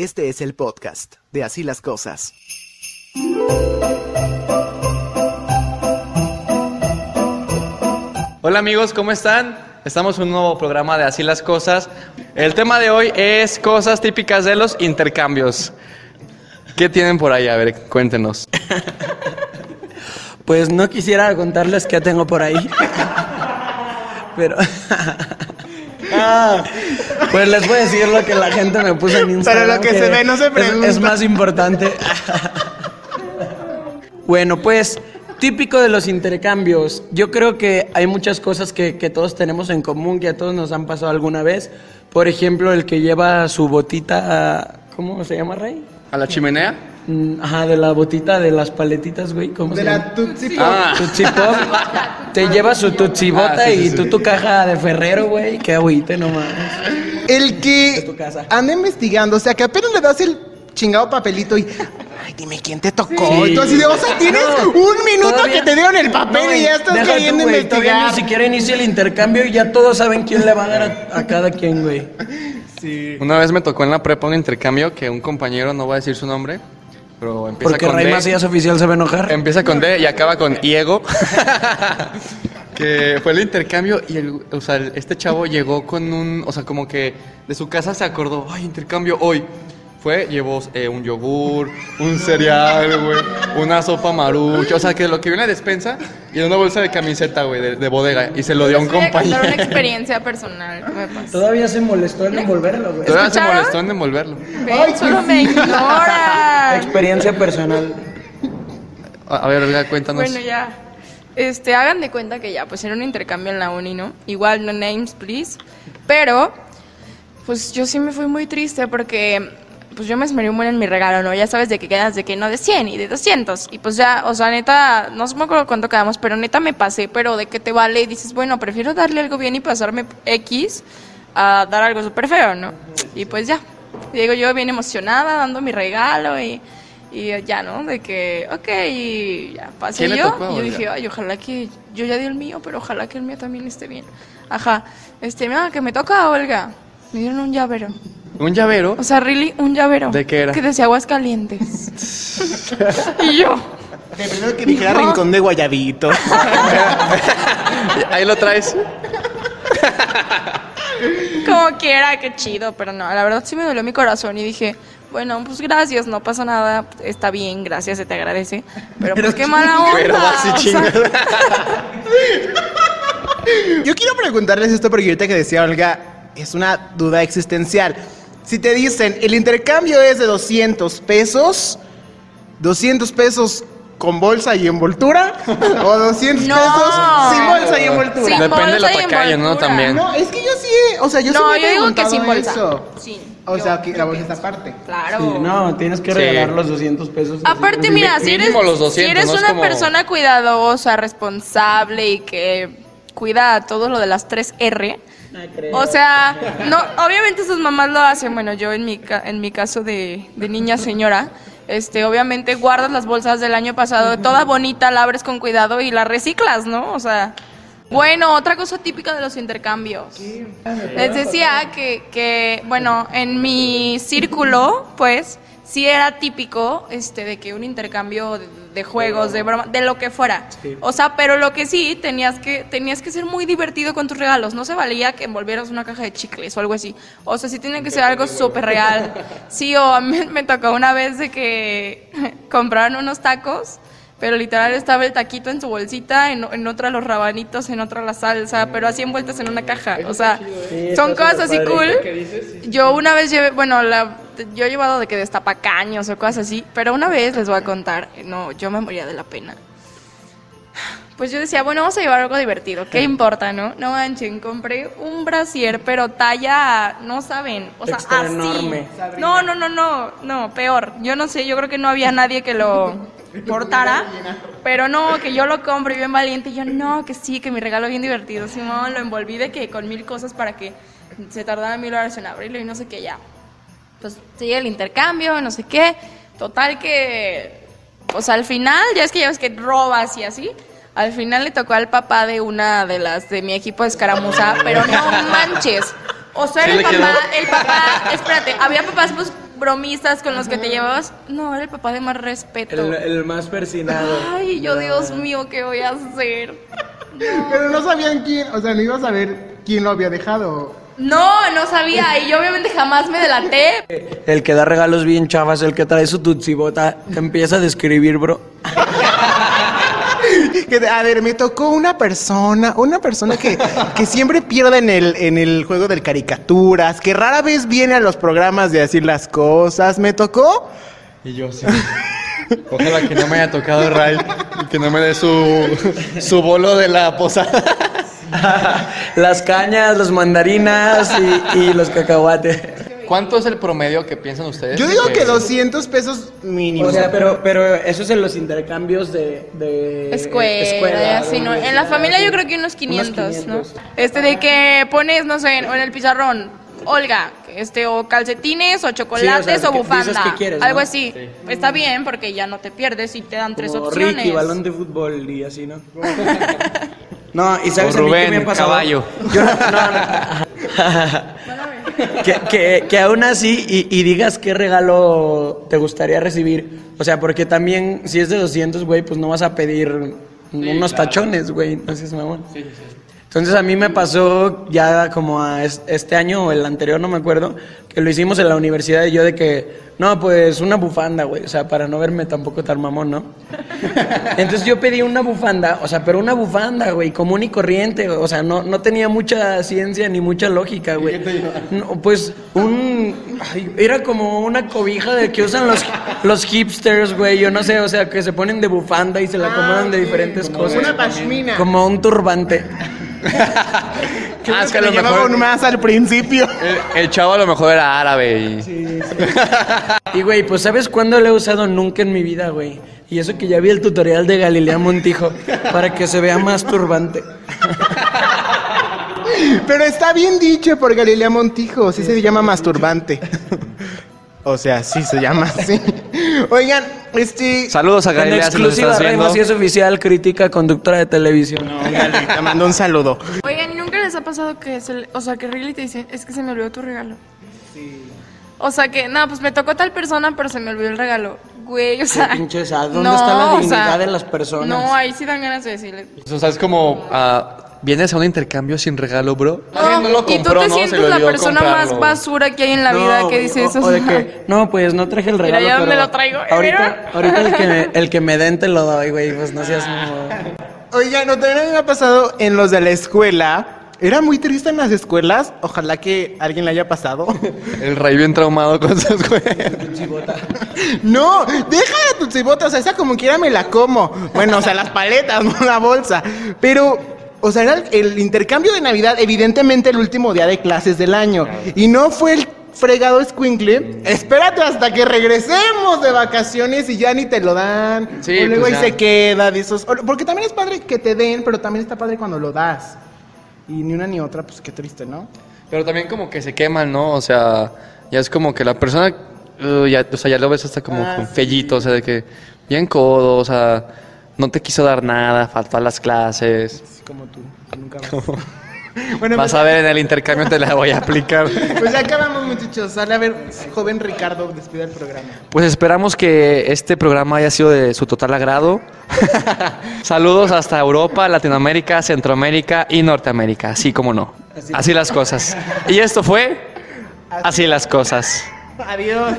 Este es el podcast de Así las Cosas. Hola amigos, ¿cómo están? Estamos en un nuevo programa de Así las Cosas. El tema de hoy es cosas típicas de los intercambios. ¿Qué tienen por ahí? A ver, cuéntenos. Pues no quisiera contarles qué tengo por ahí. Pero. Ah, pues les voy a decir lo que la gente me puso en Instagram. Pero lo que se ve no se pregunta. Es, más importante. bueno, pues típico de los intercambios. Yo creo que hay muchas cosas que, que todos tenemos en común, que a todos nos han pasado alguna vez. Por ejemplo, el que lleva su botita. a- ¿Cómo se llama, Rey? ¿A la chimenea? Mm, Ajá, de la botita de las paletitas, güey. ¿Cómo De se llama? la Tootsie Pop. Ah, Tutsi Pop. Te lleva su Tutsi Bota Ah, sí, sí, y sí. tú tu caja de Ferrero, güey. Qué agüite nomás. El que anda investigando, o sea, que apenas le das el chingado papelito y. Ay, dime quién te tocó. Sí. Y tú así de, o sea, tienes No, un minuto todavía- que te dieron el papel No, y ya estás tú, queriendo güey, Todavía investigar. ni siquiera inicia el intercambio y ya todos saben quién le va a dar a, a cada quien, güey. una vez me tocó en la prepa un intercambio que un compañero, no voy a decir su nombre, pero empieza Porque con Rey D. Macías Oficial se va a enojar. Empieza con D y acaba con Iego. que fue el intercambio y el, o sea, este chavo llegó con un, o sea, como que de su casa se acordó, ay, intercambio hoy. Fue, llevó eh, un yogur, un cereal, güey, una sopa marucha, o sea, que lo que viene en la despensa y en una bolsa de camiseta, güey, de, de bodega, y se lo dio a un contar compañero. una experiencia personal que me pasó. Todavía se molestó en envolverlo, güey. Todavía se molestó en envolverlo. Ven, solo me ignoran. Experiencia personal. A, a ver, Olga, cuéntanos. Bueno, ya. Este, hagan de cuenta que ya, pues era un intercambio en la uni, ¿no? Igual, no names, please. Pero, pues yo sí me fui muy triste porque, pues yo me esmeré buen en mi regalo, ¿no? Ya sabes de que quedas de que no, de 100 y de 200. Y pues ya, o sea, neta, no me acuerdo cuánto quedamos, pero neta me pasé, pero de que te vale y dices, bueno, prefiero darle algo bien y pasarme X a dar algo súper feo, ¿no? Y pues ya. Digo yo bien emocionada, dando mi regalo y... Y ya, ¿no? De que, ok, y ya pasé ¿Quién le yo. tocó y yo dije, ay, ojalá que yo ya di el mío, pero ojalá que el mío también esté bien. Ajá. Este, mira, que me toca a Olga. Me dieron un llavero. Un llavero. O sea, really, un llavero. ¿De qué era? Que decía aguas calientes. y yo, De primero que dijera No. rincón de guayabito. Ahí lo traes. como quiera, qué chido, pero no, la verdad sí me dolió mi corazón y dije, bueno, pues gracias, no pasa nada, está bien, gracias, se te agradece. Pero, pues qué mala onda. Pero así o sea, chingas. Yo quiero preguntarles esto porque ahorita que decía Olga, es una duda existencial. Si te dicen, el intercambio es de 200 pesos, 200 pesos con bolsa y envoltura, o 200 No. pesos sin bolsa y envoltura. Sin Depende de la tacaña, ¿no? También. No, es que yo sí, o sea, yo sí No, yo digo que sin bolsa. eso. O Yo sea, que la bolsa está aparte. Claro. Sí, no, tienes que Sí. regalar los 200 pesos. Aparte, mira, si eres, Mínimo los 200, si eres no es una como- persona cuidadosa, responsable y que cuida todo lo de las 3 R, o sea, no, obviamente sus mamás lo hacen. Bueno, yo en mi, ca- en mi caso de, de niña señora, este, obviamente guardas las bolsas del año pasado, toda bonita, la abres con cuidado y la reciclas, ¿no? O sea, bueno, otra cosa típica de los intercambios. Les decía que, que, bueno, en mi círculo, pues, sí era típico este de que un intercambio de, de juegos, de broma, de lo que fuera. O sea, pero lo que sí tenías que tenías que ser muy divertido con tus regalos. No se valía que envolvieras una caja de chicles o algo así. O sea, sí tiene que ser algo súper real. Sí, o a mí me tocó una vez de que compraron unos tacos. Pero literal estaba el taquito en su bolsita, en, en otra los rabanitos, en otra la salsa, pero así envueltas en una caja. O sea, son cosas así cool. Yo una vez llevé, bueno, la, yo he llevado de que destapacaños o cosas así, pero una vez les voy a contar, no, yo me moría de la pena. Pues yo decía, bueno, vamos a llevar algo divertido, ¿qué importa, no? No manchen, compré un brasier, pero talla, no saben, o sea, Extra así. enorme. No, no, no, no, no, peor. Yo no sé, yo creo que no había nadie que lo portara, pero no, que yo lo compro y bien valiente, y yo no, que sí, que mi regalo bien divertido, Simón, lo envolví de que con mil cosas para que se tardara mil horas en abrirlo y no sé qué ya. Pues sigue el intercambio, no sé qué, total que, pues al final, ya es que ya ves que robas y así, al final le tocó al papá de una de las de mi equipo de escaramuza, pero no manches. O sea, el quedó. papá, el papá, espérate, había papás pues bromistas con los que te llevabas. No, era el papá de más respeto. El, el más persinado. Ay, yo, Dios mío, ¿qué voy a hacer? Pero no sabían quién, o sea, no ibas a ver quién lo había dejado. No, no sabía. Y yo obviamente jamás me delaté. El que da regalos bien chavas, el que trae su tutsibota, empieza a describir, bro. Que, a ver, me tocó una persona, una persona que, que siempre pierde en el, en el juego de caricaturas, que rara vez viene a los programas de decir las cosas. ¿Me tocó? Y yo sí. Ojalá que no me haya tocado Ray y que no me dé su, su bolo de la posada. Las cañas, los mandarinas y, y los cacahuates. ¿Cuánto es el promedio que piensan ustedes? Yo digo que que 200 pesos mínimo. O sea, pero, pero eso es en los intercambios de, de Escuela, y así, ¿no? En la familia yo creo que unos 500, ¿no? Este de que pones, no sé, en el pizarrón, Olga, este, o calcetines, o chocolates, Sí, o sea, o que bufanda. qué quieres, algo ¿no? así. Está bien, porque ya no te pierdes y te dan tres opciones. Ricky, balón de fútbol y así, ¿no? No, y sabes O a mí qué Rubén, me ha pasado? caballo. Yo no, no. que, que, que aún así y, y digas qué regalo te gustaría recibir. O sea, porque también si es de 200, güey, pues no vas a pedir unos tachones, güey. Entonces, mamón. Entonces a mí me pasó ya como a es- este año o el anterior, no me acuerdo, que lo hicimos en la universidad y yo de que, no, pues una bufanda, güey, o sea, para no verme tampoco tan mamón, ¿no? Entonces yo pedí una bufanda, o sea, pero una bufanda, güey, común y corriente, o sea, no, no tenía mucha ciencia ni mucha lógica, güey. No, pues un, ay, era como una cobija de que usan los, los hipsters, güey, yo no sé, o sea, que se ponen de bufanda y se la acomodan de diferentes cosas. Una pashmina. Como un turbante. Ah, es que a le lo mejor más al principio. el, el chavo a lo mejor era árabe y... Y güey, pues ¿sabes cuándo lo he usado? Nunca en mi vida, güey. Y eso que ya vi el tutorial de Galilea Montijo para que se vea más turbante. Pero está bien dicho por Galilea Montijo, sí se llama masturbante. O sea, sí se llama así. Oigan, este... Saludos a En Galilea, nos exclusiva, si es oficial, crítica, conductora de televisión. Gali, te mando un saludo. Oigan, ¿y ¿nunca les ha pasado que, se le- o sea, que really te dicen, es que se me olvidó tu regalo? Sí. O sea que, no, pues me tocó tal persona, pero se me olvidó el regalo. Güey, o sea... pinche sad, ¿dónde está la o dignidad de las personas? No, ahí sí dan ganas de decirle. O sea, es como... ¿Vienes a un intercambio sin regalo, bro? No, Alguien no lo y tú te sientes la persona comprarlo. más basura que hay en la No, vida que dice eso. o, o de que, no, pues no traje el regalo. ya pero dónde lo traigo. Ahorita, Mira. ahorita el, que me, el que me den te lo doy, güey. Pues no seas como... Oigan, no también me ha pasado en los de la escuela. Era muy triste en las escuelas. Ojalá que alguien le haya pasado. El rey bien traumado con sus juegos. No, deja de tu cibota, o sea, esa como quiera me la como. Bueno, o sea, las paletas, no la bolsa. Pero, o sea, era el, el intercambio de Navidad, evidentemente el último día de clases del año. Y no fue el fregado squinkle. Espérate hasta que regresemos de vacaciones y ya ni te lo dan. Sí, o luego pues ahí ya. se queda, de esos. Porque también es padre que te den, pero también está padre cuando lo das. Y ni una ni otra, pues qué triste, ¿no? Pero también como que se queman, ¿no? O sea, ya es como que la persona, uh, ya, o sea, ya lo ves hasta como Ah, con sí. fellito, o sea, de que bien codo, o sea, no te quiso dar nada, faltó a las clases. Así como tú, que nunca vas. bueno, Vas pues, a ver en el intercambio te la voy a aplicar. pues ya acabamos, muchachos. Sale a ver, joven Ricardo, despide el programa. Pues esperamos que este programa haya sido de su total agrado. Saludos hasta Europa, Latinoamérica, Centroamérica y Norteamérica, así como no. Así las cosas. Y esto fue Así las cosas. Adiós.